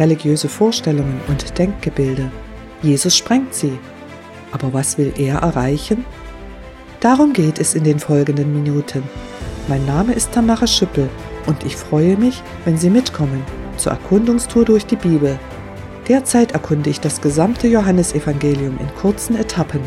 religiöse Vorstellungen und Denkgebilde. Jesus sprengt sie. Aber was will er erreichen? Darum geht es in den folgenden Minuten. Mein Name ist Tamara Schüppel und ich freue mich, wenn Sie mitkommen zur Erkundungstour durch die Bibel. Derzeit erkunde ich das gesamte Johannesevangelium in kurzen Etappen.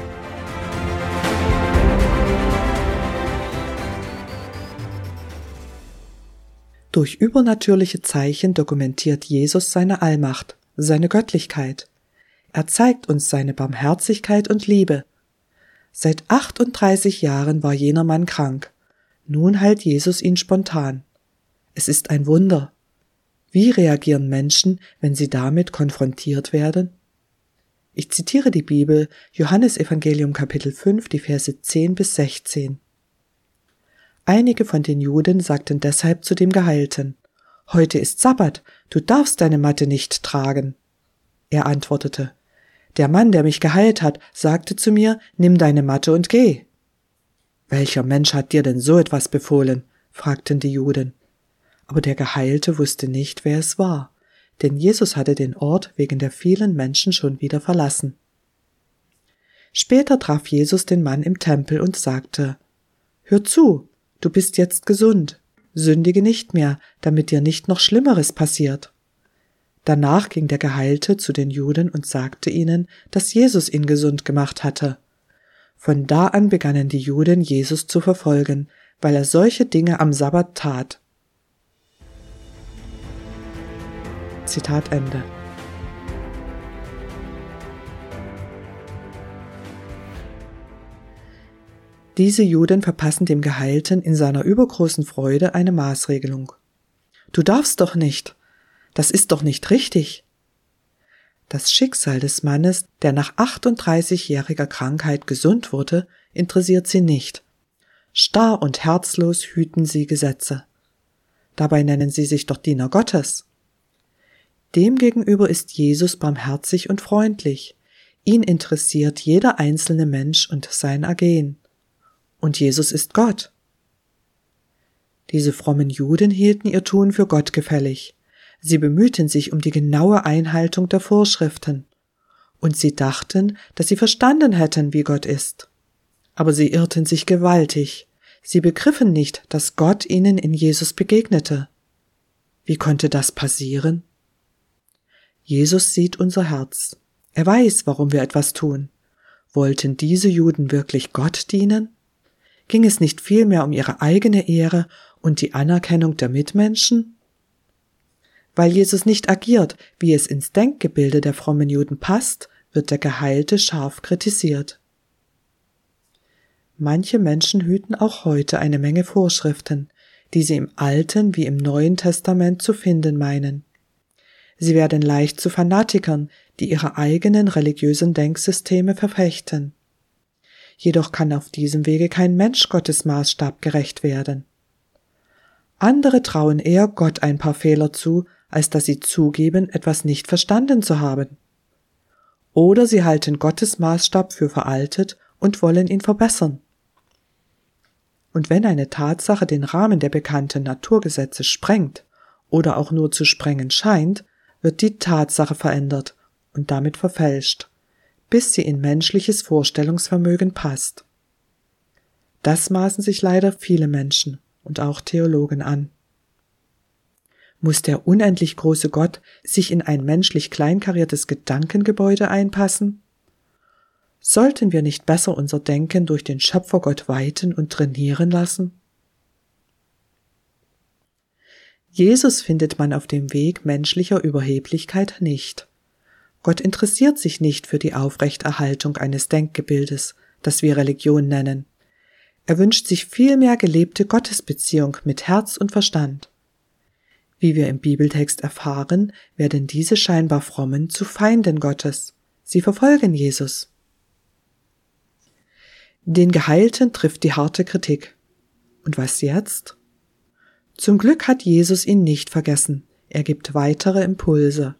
Durch übernatürliche Zeichen dokumentiert Jesus seine Allmacht, seine Göttlichkeit. Er zeigt uns seine Barmherzigkeit und Liebe. Seit 38 Jahren war jener Mann krank. Nun heilt Jesus ihn spontan. Es ist ein Wunder. Wie reagieren Menschen, wenn sie damit konfrontiert werden? Ich zitiere die Bibel, Johannes Evangelium Kapitel 5, die Verse 10 bis 16. Einige von den Juden sagten deshalb zu dem Geheilten, Heute ist Sabbat, du darfst deine Matte nicht tragen. Er antwortete, Der Mann, der mich geheilt hat, sagte zu mir, Nimm deine Matte und geh. Welcher Mensch hat dir denn so etwas befohlen? fragten die Juden. Aber der Geheilte wusste nicht, wer es war, denn Jesus hatte den Ort wegen der vielen Menschen schon wieder verlassen. Später traf Jesus den Mann im Tempel und sagte, Hör zu, du bist jetzt gesund, sündige nicht mehr, damit dir nicht noch Schlimmeres passiert. Danach ging der Geheilte zu den Juden und sagte ihnen, dass Jesus ihn gesund gemacht hatte. Von da an begannen die Juden Jesus zu verfolgen, weil er solche Dinge am Sabbat tat. Zitat Ende. Diese Juden verpassen dem Geheilten in seiner übergroßen Freude eine Maßregelung. Du darfst doch nicht. Das ist doch nicht richtig. Das Schicksal des Mannes, der nach 38-jähriger Krankheit gesund wurde, interessiert sie nicht. Starr und herzlos hüten sie Gesetze. Dabei nennen sie sich doch Diener Gottes. Demgegenüber ist Jesus barmherzig und freundlich. Ihn interessiert jeder einzelne Mensch und sein Ergehen. Und Jesus ist Gott. Diese frommen Juden hielten ihr Tun für Gott gefällig. Sie bemühten sich um die genaue Einhaltung der Vorschriften. Und sie dachten, dass sie verstanden hätten, wie Gott ist. Aber sie irrten sich gewaltig. Sie begriffen nicht, dass Gott ihnen in Jesus begegnete. Wie konnte das passieren? Jesus sieht unser Herz. Er weiß, warum wir etwas tun. Wollten diese Juden wirklich Gott dienen? Ging es nicht vielmehr um ihre eigene Ehre und die Anerkennung der Mitmenschen? Weil Jesus nicht agiert, wie es ins Denkgebilde der frommen Juden passt, wird der Geheilte scharf kritisiert. Manche Menschen hüten auch heute eine Menge Vorschriften, die sie im Alten wie im Neuen Testament zu finden meinen. Sie werden leicht zu Fanatikern, die ihre eigenen religiösen Denksysteme verfechten. Jedoch kann auf diesem Wege kein Mensch Gottes Maßstab gerecht werden. Andere trauen eher Gott ein paar Fehler zu, als dass sie zugeben, etwas nicht verstanden zu haben. Oder sie halten Gottes Maßstab für veraltet und wollen ihn verbessern. Und wenn eine Tatsache den Rahmen der bekannten Naturgesetze sprengt oder auch nur zu sprengen scheint, wird die Tatsache verändert und damit verfälscht, bis sie in menschliches Vorstellungsvermögen passt. Das maßen sich leider viele Menschen und auch Theologen an. Muss der unendlich große Gott sich in ein menschlich kleinkariertes Gedankengebäude einpassen? Sollten wir nicht besser unser Denken durch den Schöpfergott weiten und trainieren lassen? Jesus findet man auf dem Weg menschlicher Überheblichkeit nicht. Gott interessiert sich nicht für die Aufrechterhaltung eines Denkgebildes, das wir Religion nennen. Er wünscht sich vielmehr gelebte Gottesbeziehung mit Herz und Verstand. Wie wir im Bibeltext erfahren, werden diese scheinbar frommen zu Feinden Gottes. Sie verfolgen Jesus. Den Geheilten trifft die harte Kritik. Und was jetzt? Zum Glück hat Jesus ihn nicht vergessen. Er gibt weitere Impulse.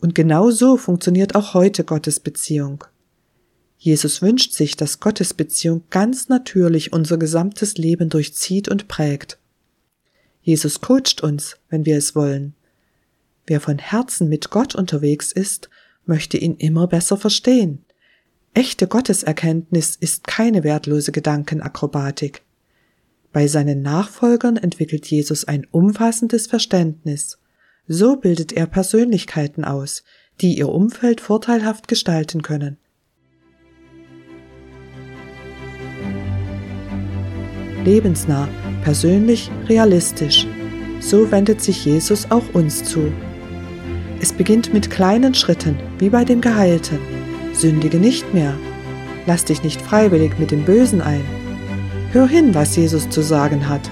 Und genau so funktioniert auch heute Gottes Beziehung. Jesus wünscht sich, dass Gottes Beziehung ganz natürlich unser gesamtes Leben durchzieht und prägt. Jesus coacht uns, wenn wir es wollen. Wer von Herzen mit Gott unterwegs ist, möchte ihn immer besser verstehen. Echte Gotteserkenntnis ist keine wertlose Gedankenakrobatik. Bei seinen Nachfolgern entwickelt Jesus ein umfassendes Verständnis. So bildet er Persönlichkeiten aus, die ihr Umfeld vorteilhaft gestalten können. Lebensnah, persönlich, realistisch. So wendet sich Jesus auch uns zu. Es beginnt mit kleinen Schritten, wie bei dem Geheilten. Sündige nicht mehr. Lass dich nicht freiwillig mit dem Bösen ein. Hör hin, was Jesus zu sagen hat